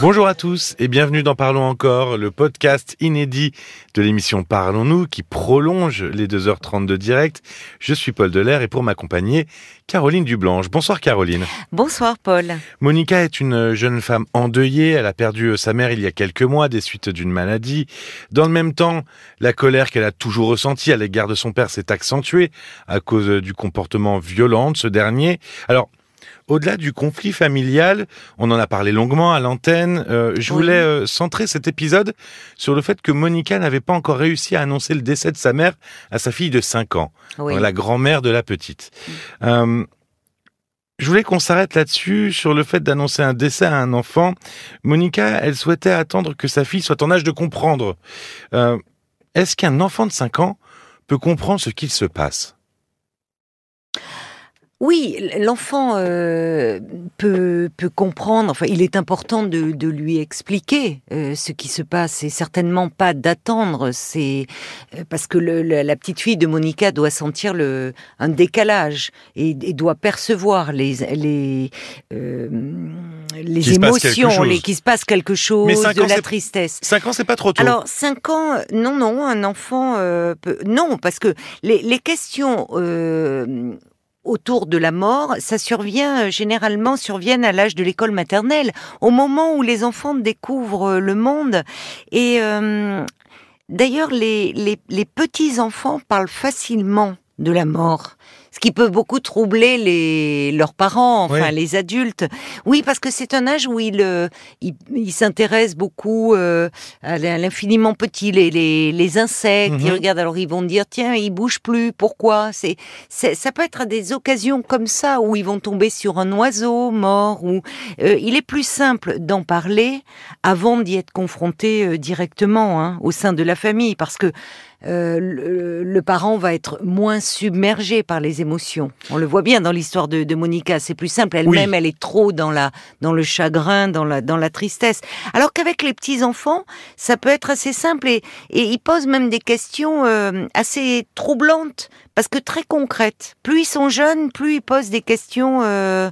Bonjour à tous et bienvenue dans Parlons encore, le podcast inédit de l'émission Parlons-nous qui prolonge les 2h30 de direct. Je suis Paul Delair et pour m'accompagner, Caroline Dublanche. Bonsoir Caroline. Bonsoir Paul. Monica est une jeune femme endeuillée. Elle a perdu sa mère il y a quelques mois des suites d'une maladie. Dans le même temps, la colère qu'elle a toujours ressentie à l'égard de son père s'est accentuée à cause du comportement violent de ce dernier. Alors, au-delà du conflit familial, on en a parlé longuement à l'antenne, euh, je voulais euh, centrer cet épisode sur le fait que Monica n'avait pas encore réussi à annoncer le décès de sa mère à sa fille de 5 ans, la grand-mère de la petite. Mm. Euh, je voulais qu'on s'arrête là-dessus, sur le fait d'annoncer un décès à un enfant. Monica, elle souhaitait attendre que sa fille soit en âge de comprendre. Est-ce qu'un enfant de 5 ans peut comprendre ce qu'il se passe? Oui, l'enfant euh, peut, peut comprendre, enfin il est important de, de lui expliquer euh, ce qui se passe et certainement pas d'attendre, c'est euh, parce que le, la petite fille de Monica doit sentir le, un décalage et, et doit percevoir les, les, les émotions, les, qu'il se passe quelque chose, de la tristesse. 5 ans c'est pas trop tôt. Alors 5 ans, non, non, un enfant peut... Non, parce que les, les questions autour de la mort, ça survient euh, généralement surviennent à l'âge de l'école maternelle, au moment où les enfants découvrent euh, le monde. Et euh, d'ailleurs, les, les, les petits enfants parlent facilement de la mort qui peut beaucoup troubler les leurs parents, enfin les adultes. Oui, parce que c'est un âge où ils euh, il, il s'intéressent beaucoup euh, à l'infiniment petit, les, les, les insectes. Ils mhm. regardent alors ils vont dire tiens, ils bougent plus. Pourquoi? C'est ça peut être à des occasions comme ça où ils vont tomber sur un oiseau mort. Ou euh, il est plus simple d'en parler avant d'y être confronté directement hein, au sein de la famille, parce que euh, le, parent va être moins submergé par les émotions. On le voit bien dans l'histoire de, de, Monica, c'est plus simple. Elle-même, elle est trop dans la dans le chagrin, dans la dans la tristesse. Alors qu'avec les petits enfants, ça peut être assez simple et, et ils posent même des questions euh, assez troublantes parce que très concrètes. Plus ils sont jeunes, plus ils posent des questions euh,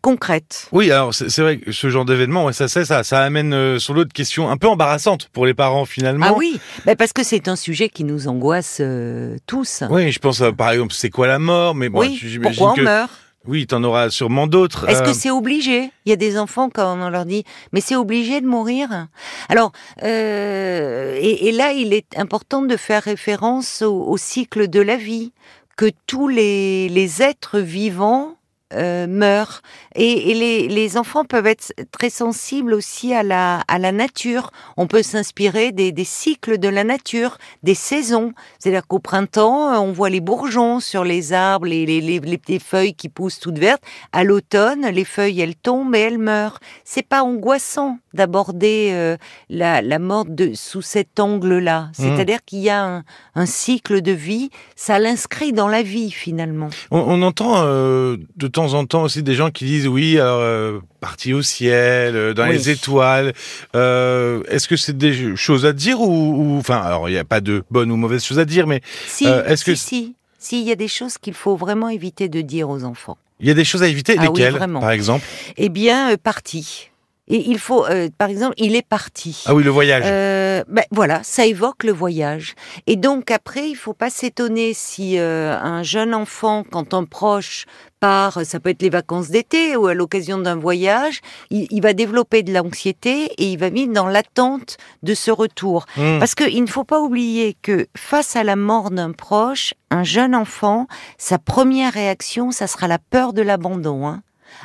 concrètes. Oui, alors c'est vrai que ce genre d'événement, ça, ça, ça, ça amène sur l'autre question un peu embarrassante pour les parents finalement. Ah oui, bah parce que c'est un sujet qui nous angoisse euh, tous. Oui, je pense par exemple, c'est quoi la mort? Mais bon, oui, pourquoi on meurt? Oui, tu en auras sûrement d'autres. Est-ce que c'est obligé? Il y a des enfants quand on leur dit, mais c'est obligé de mourir? Alors, euh, et, et, là, il est important de faire référence au, au cycle de la vie, que tous les, les êtres vivants euh, meurent. Et, les, enfants peuvent être très sensibles aussi à la, à la nature. On peut s'inspirer des, cycles de la nature, des saisons. C'est-à-dire qu'au printemps, on voit les bourgeons sur les arbres, les, les, les, feuilles qui poussent toutes vertes. À l'automne, les feuilles, elles tombent et elles meurent. C'est pas angoissant d'aborder euh, la, la mort de, sous cet angle-là. Mmh. C'est-à-dire qu'il y a un, cycle de vie, ça l'inscrit dans la vie finalement. On, entend euh, de temps en temps aussi des gens qui disent oui, euh, parti au ciel, euh, dans les étoiles. Euh, Est-ce que c'est des choses à dire ou, enfin, alors il n'y a pas de bonnes ou mauvaises choses à dire, mais si, euh, est-ce que si, si, il y a des choses qu'il faut vraiment éviter de dire aux enfants. Il y a des choses à éviter, ah lesquelles, par exemple? Eh bien, parti. Et il faut, euh, par exemple, il est parti. Ah oui, le voyage. Euh, ben, voilà, ça évoque le voyage. Et donc après, il faut pas s'étonner si euh, un jeune enfant, quand un proche part, ça peut être les vacances d'été ou à l'occasion d'un voyage, il, va développer de l'anxiété et il va vivre dans l'attente de ce retour. Hmm. Parce qu'il ne faut pas oublier que face à la mort d'un proche, un jeune enfant, sa première réaction, ça sera la peur de l'abandon. Hein,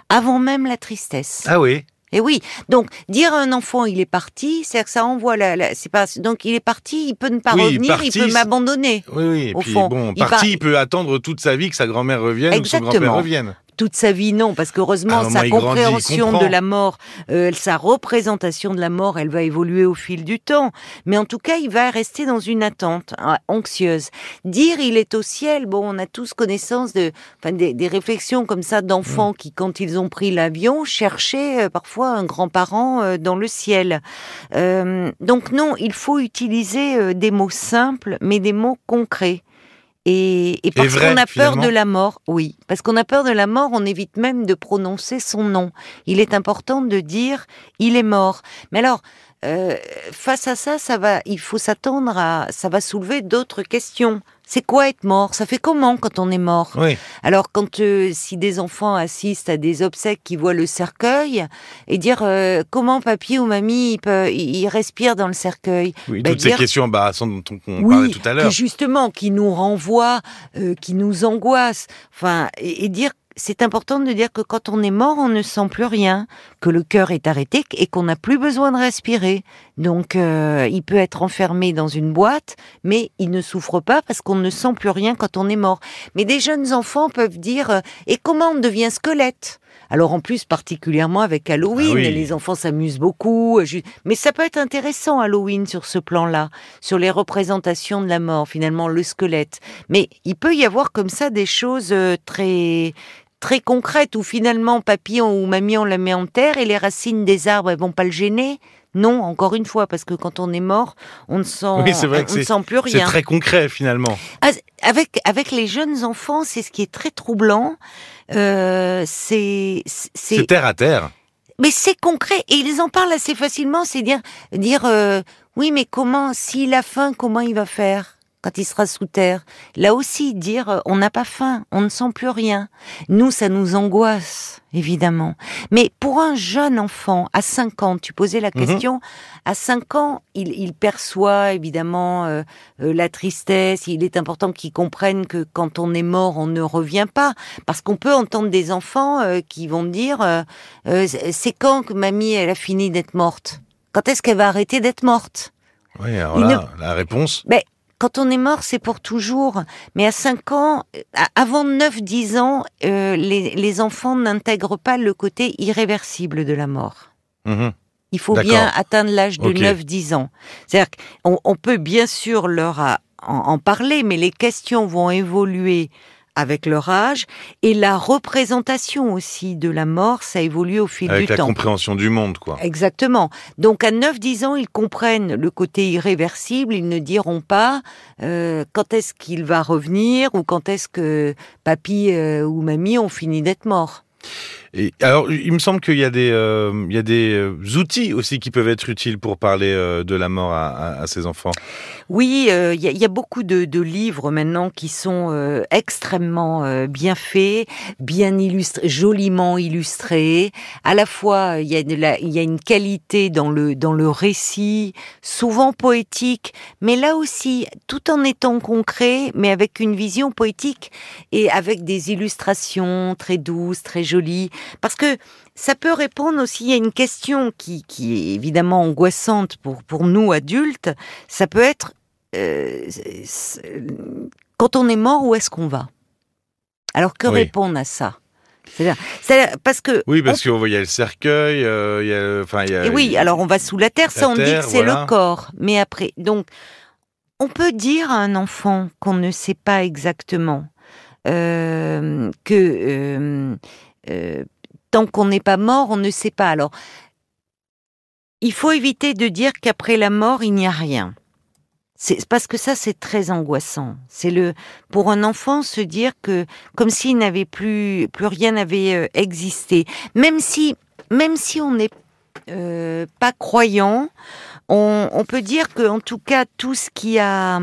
avant même la tristesse. Ah oui. Et oui, donc dire à un enfant il est parti, c'est que ça envoie la, c'est pas donc il est parti, il peut ne pas revenir, il peut m'abandonner. Oui, oui. Et puis bon, parti, il peut attendre toute sa vie que sa grand-mère revienne ou que son grand-père revienne toute sa vie, non, parce qu'heureusement, sa compréhension de la mort, euh, sa représentation de la mort, elle va évoluer au fil du temps. Mais en tout cas, il va rester dans une attente hein, anxieuse. Dire il est au ciel, bon, on a tous connaissance de, enfin, des, réflexions comme ça d'enfants mm. qui, quand ils ont pris l'avion, cherchaient euh, parfois un grand-parent euh, dans le ciel. donc non, il faut utiliser des mots simples, mais des mots concrets. Et, et parce qu'on a peur de la mort, oui, parce qu'on a peur de la mort, on évite même de prononcer son nom. Il est important de dire il est mort. Mais alors, euh, face à ça, ça va, il faut s'attendre à, ça va soulever d'autres questions. C'est quoi être mort? Ça fait comment quand on est mort? Oui. Alors quand euh, si des enfants assistent à des obsèques qui voient le cercueil et dire euh, comment papy ou mamie il, peut, il il respire dans le cercueil, Oui, Bah, toutes ces questions embarrassantes dont on, oui, parlait tout à l'heure. justement, qui nous renvoie, euh, qui nous angoisse. Enfin, et, et dire, c'est important de dire que quand on est mort, on ne sent plus rien, que le cœur est arrêté et qu'on n'a plus besoin de respirer. Donc, euh, il peut être enfermé dans une boîte, mais il ne souffre pas parce qu'on ne sent plus rien quand on est mort. Mais des jeunes enfants peuvent dire, euh, et comment on devient squelette? Alors en plus, particulièrement avec Halloween, Ah oui. les enfants s'amusent beaucoup. euh, Mais ça peut être intéressant Halloween sur ce plan-là, sur les représentations de la mort, finalement le squelette. Mais il peut y avoir comme ça des choses euh, très très concrètes où finalement papy ou mamie on la met en terre et les racines des arbres elles vont pas le gêner? Non, encore une fois, parce que quand on est mort, on ne sent, Oui, c'est vrai que on ne c'est- sent plus C'est rien. très concret finalement. Ah, Avec, avec les jeunes enfants, c'est ce qui est très troublant. Euh, c'est, C'est c'est, terre à terre. mais c'est concret et ils en parlent assez facilement. C'est dire, dire, euh, oui, mais comment, s'il a faim, comment il va faire? Quand il sera sous terre Là aussi, dire, euh, on n'a pas faim, on ne sent plus rien. Nous, ça nous angoisse, évidemment. Mais pour un jeune enfant, à 5 ans, tu posais la Mhm. question, à 5 ans, il, il perçoit évidemment euh, euh, la tristesse. Il est important qu'il comprenne que quand on est mort, on ne revient pas. Parce qu'on peut entendre des enfants euh, qui vont dire, euh, c'est quand que mamie, elle a fini d'être morte? Quand est-ce qu'elle va arrêter d'être morte? Oui, alors là, la réponse? Quand on est mort, c'est pour toujours. Mais à 5 ans, euh, avant 9-10 ans, euh, les, les enfants n'intègrent pas le côté irréversible de la mort. Mhm. Il faut bien atteindre l'âge de Ok. 9-10 ans. C'est-à-dire qu'on on peut bien sûr leur en, en parler, mais les questions vont évoluer avec leur âge et la représentation aussi de la mort, ça évolue au fil Avec du la temps. compréhension du monde, quoi. Exactement. Donc à 9-10 ans, ils comprennent le côté irréversible, ils ne diront pas euh, quand est-ce qu'il va revenir ou quand est-ce que papy euh, ou mamie ont fini d'être morts. Et alors, il me semble qu'il y a des, euh, il y a des euh, outils aussi qui peuvent être utiles pour parler euh, de la mort à, à, à ces enfants. Oui, euh, il y, a- il y a beaucoup de, de livres maintenant qui sont euh, extrêmement euh, bien faits, bien illustrés, joliment illustrés. À la fois, il y y a une qualité dans le dans le récit, souvent poétique, mais là aussi, tout en étant concret, mais avec une vision poétique et avec des illustrations très douces, très jolies, parce que ça peut répondre aussi à une question qui, qui est évidemment angoissante pour, pour nous adultes. Ça peut être euh, quand on est mort, où est-ce qu'on va? Alors que Oui. répondre à ça? C'est-à-dire- parce que Oui, parce qu'il y a le cercueil, euh, y a, enfin, y a. et oui, alors on va sous la terre, ça La on dit que c'est voilà. le corps. Mais après, donc, on peut dire à un enfant qu'on ne sait pas exactement euh, que euh, euh, tant qu'on n'est pas mort, on ne sait pas. Alors, il faut éviter de dire qu'après la mort, il n'y a rien. C'est parce que ça, c'est très angoissant. C'est le pour un enfant se dire que comme s'il n'avait plus plus rien n'avait euh, existé, même si même si on n'est euh, pas croyant, on, peut dire que en tout cas tout ce qui a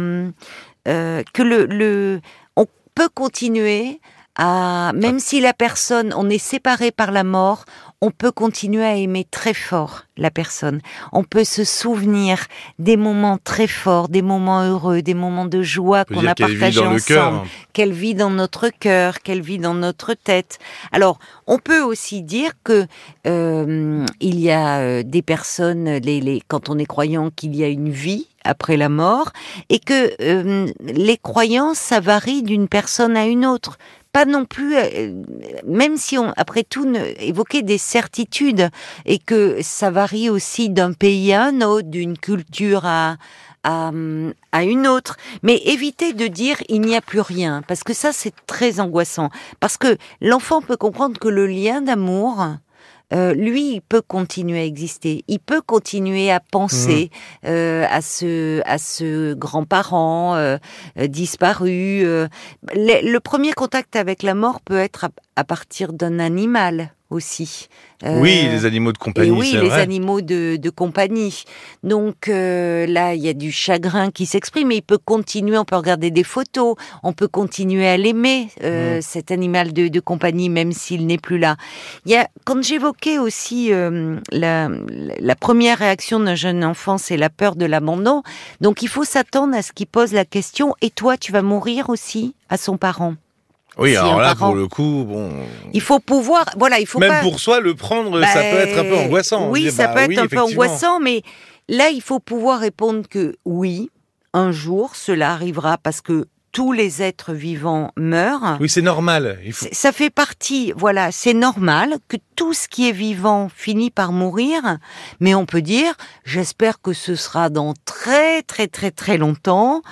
que le, le on peut continuer à même si la personne on est séparé par la mort, on peut continuer à aimer très fort la personne. On peut se souvenir des moments très forts, des moments heureux, des moments de joie qu'on a partagés ensemble qu'elle vit dans notre cœur, qu'elle vit dans notre tête. Alors, on peut aussi dire que euh, il y a euh, des personnes, les, les, quand on est croyant, qu'il y a une vie après la mort, et que euh, les croyances, ça varie d'une personne à une autre. Pas non plus, euh, même si on, après tout, ne, évoquer des certitudes, et que ça varie aussi d'un pays à un autre, d'une culture à, à, à une autre. Mais éviter de dire il n'y a plus rien, parce que ça c'est très angoissant. Parce que l'enfant peut comprendre que le lien d'amour euh, lui, il peut continuer à exister. Il peut continuer à penser Mmh. euh, à ce à ce grand-parent euh, euh, disparu. euh. Le, le premier contact avec la mort peut être à, à partir d'un animal aussi. Euh, Oui, les animaux de et compagnie, oui, les vrai. animaux de, de compagnie. Donc euh, là, il y a du chagrin qui s'exprime, mais il peut continuer, on peut regarder des photos, on peut continuer à l'aimer, euh, Mm. cet animal de, de compagnie, même s'il n'est plus là. Il y a, quand j'évoquais aussi euh, la, la première réaction d'un jeune enfant, c'est la peur de l'abandon. Donc il faut s'attendre à ce qu'il pose la question, et toi, tu vas mourir aussi à son parent? Oui, si alors là, pour le coup, bon. Il faut pouvoir, voilà, il faut Même pas... pour soi, le prendre, ça Bah, peut être un peu angoissant. On Oui, dit, ça bah peut être oui, un peu angoissant, mais là, il faut pouvoir répondre que oui, un jour, cela arrivera parce que tous les êtres vivants meurent. Oui, c'est normal. Il faut... C'est- Ça fait partie, voilà, c'est normal que tout ce qui est vivant finit par mourir, mais on peut dire, j'espère que ce sera dans très très très très longtemps.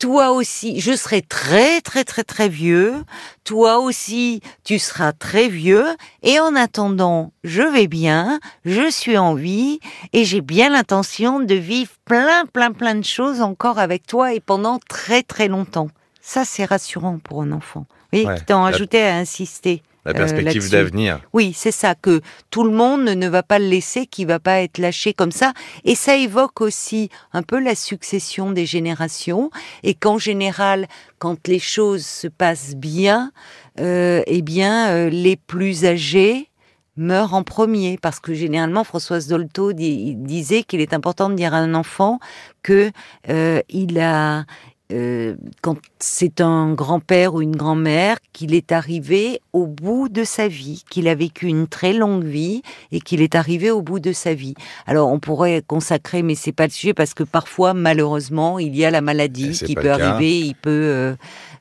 Toi aussi, je serai très très très très vieux. Toi aussi, tu seras très vieux. Et en attendant, je vais bien, je suis en vie et j'ai bien l'intention de vivre plein plein plein de choses encore avec toi et pendant très très longtemps. Ça, c'est rassurant pour un enfant. Oui, qui t'en rajoutait à insister. La euh, perspective là-dessus. d'avenir. Oui, c'est ça, que tout le monde ne va pas le laisser, qu'il va pas être lâché comme ça. Et ça évoque aussi un peu la succession des générations. Et qu'en général, quand les choses se passent bien, euh, eh bien, euh, les plus âgés meurent en premier. Parce que généralement, Françoise Dolto di- disait qu'il est important de dire à un enfant que euh, il a... euh, quand c'est un grand-père ou une grand-mère, qu'il est arrivé au bout de sa vie, qu'il a vécu une très longue vie et qu'il est arrivé au bout de sa vie. Alors on pourrait consacrer, mais c'est pas le sujet parce que parfois, malheureusement, il y a la maladie c'est qui peut arriver, il peut, euh,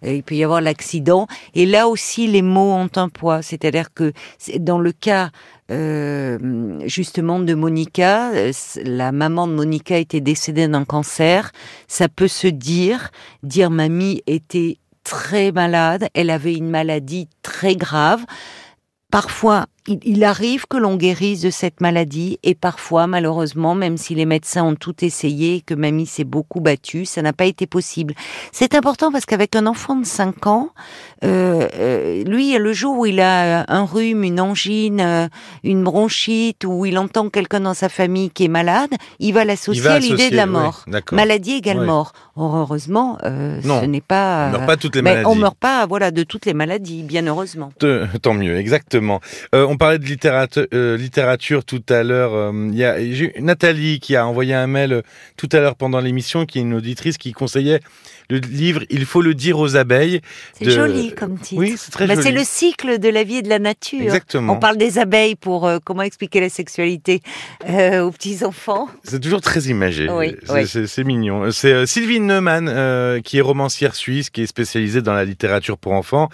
il peut y avoir l'accident. Et là aussi, les mots ont un poids. C'est-à-dire que dans le cas euh, justement de Monica, euh, la maman de Monica était décédée d'un cancer. Ça peut se dire, dire mamie était très malade, elle avait une maladie très grave. Parfois, il, il arrive que l'on guérisse de cette maladie et parfois, malheureusement, même si les médecins ont tout essayé et que mamie s'est beaucoup battue, ça n'a pas été possible. C'est important parce qu'avec un enfant de 5 ans, euh, euh, lui, le jour où il a un rhume, une angine, euh, une bronchite, ou il entend quelqu'un dans sa famille qui est malade, il va l'associer à l'idée de la mort. Maladie égale mort. Or, heureusement, euh, Non, ce n'est pas. On meurt pas toutes les mais maladies. on meurt pas, voilà, de toutes les maladies, bien heureusement. Tant mieux, exactement. Euh, on parlait de littérature, euh, littérature tout à l'heure. euh, Il y a Nathalie qui a envoyé un mail euh, tout à l'heure pendant l'émission, qui est une auditrice qui conseillait le livre Il faut le dire aux abeilles. C'est de- joli comme titre. Oui, c'est très Bah, joli. c'est le cycle de la vie et de la nature. Exactement. On parle des abeilles pour euh, comment expliquer la sexualité euh, aux petits enfants. C'est toujours très imagé. Oui, c'est, oui. mignon. C'est euh, Sylvie Neumann, qui est romancière suisse, qui est spécialisée dans la littérature pour enfants,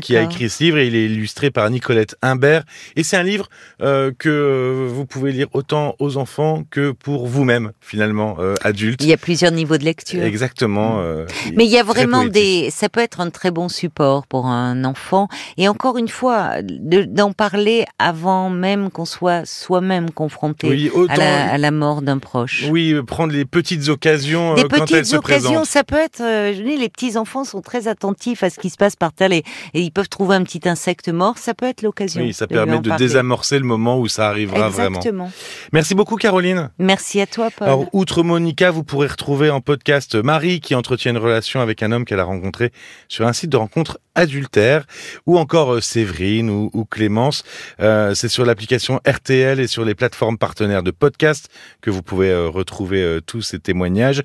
qui a écrit ce livre et il est illustré par Nicolette Imbert. Et c'est un livre euh, que vous pouvez lire autant aux enfants que pour vous-même, finalement, euh, adultes. Il y a plusieurs niveaux de lecture. Exactement. euh, Mais il y a vraiment des, ça peut être un très bon support pour un enfant. Et encore une fois, de- d'en parler avant même qu'on soit soi-même confronté Oui, autant. à, la, à la mort d'un proche. Oui, euh, prendre les petites occasions Des elles petites se occasions, présentent. ça peut être. je dis, les petits enfants sont très attentifs à ce qui se passe par terre et, et ils peuvent trouver un petit insecte mort. Ça peut être l'occasion. Oui, ça lui permet de parler. désamorcer le moment où ça arrivera vraiment. Exactement. Merci beaucoup, Caroline. Merci à toi, Paul. Alors, outre Monica, vous pourrez retrouver en podcast Marie qui entretient une relation avec un homme qu'elle a rencontré sur un site de rencontre adultère, ou encore euh, Séverine ou, ou Clémence. Euh, C'est sur l'application RTL et sur les plateformes partenaires de podcast que vous pouvez euh, retrouver euh, tous ces témoignages.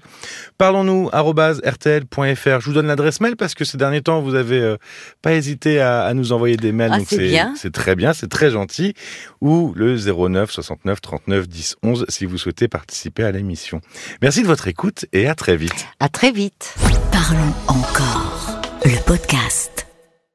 Parlons-nous rtl.fr. Je vous donne l'adresse mail parce que ces derniers temps, vous avez euh, pas hésité à, à nous envoyer des mails. Ah, c'est bien. c'est très bien, c'est très gentil. Ou le 09 69 39 10 11 si vous souhaitez participer à l'émission. Merci de votre écoute et à très vite. À très vite. Parlons encore. Le podcast.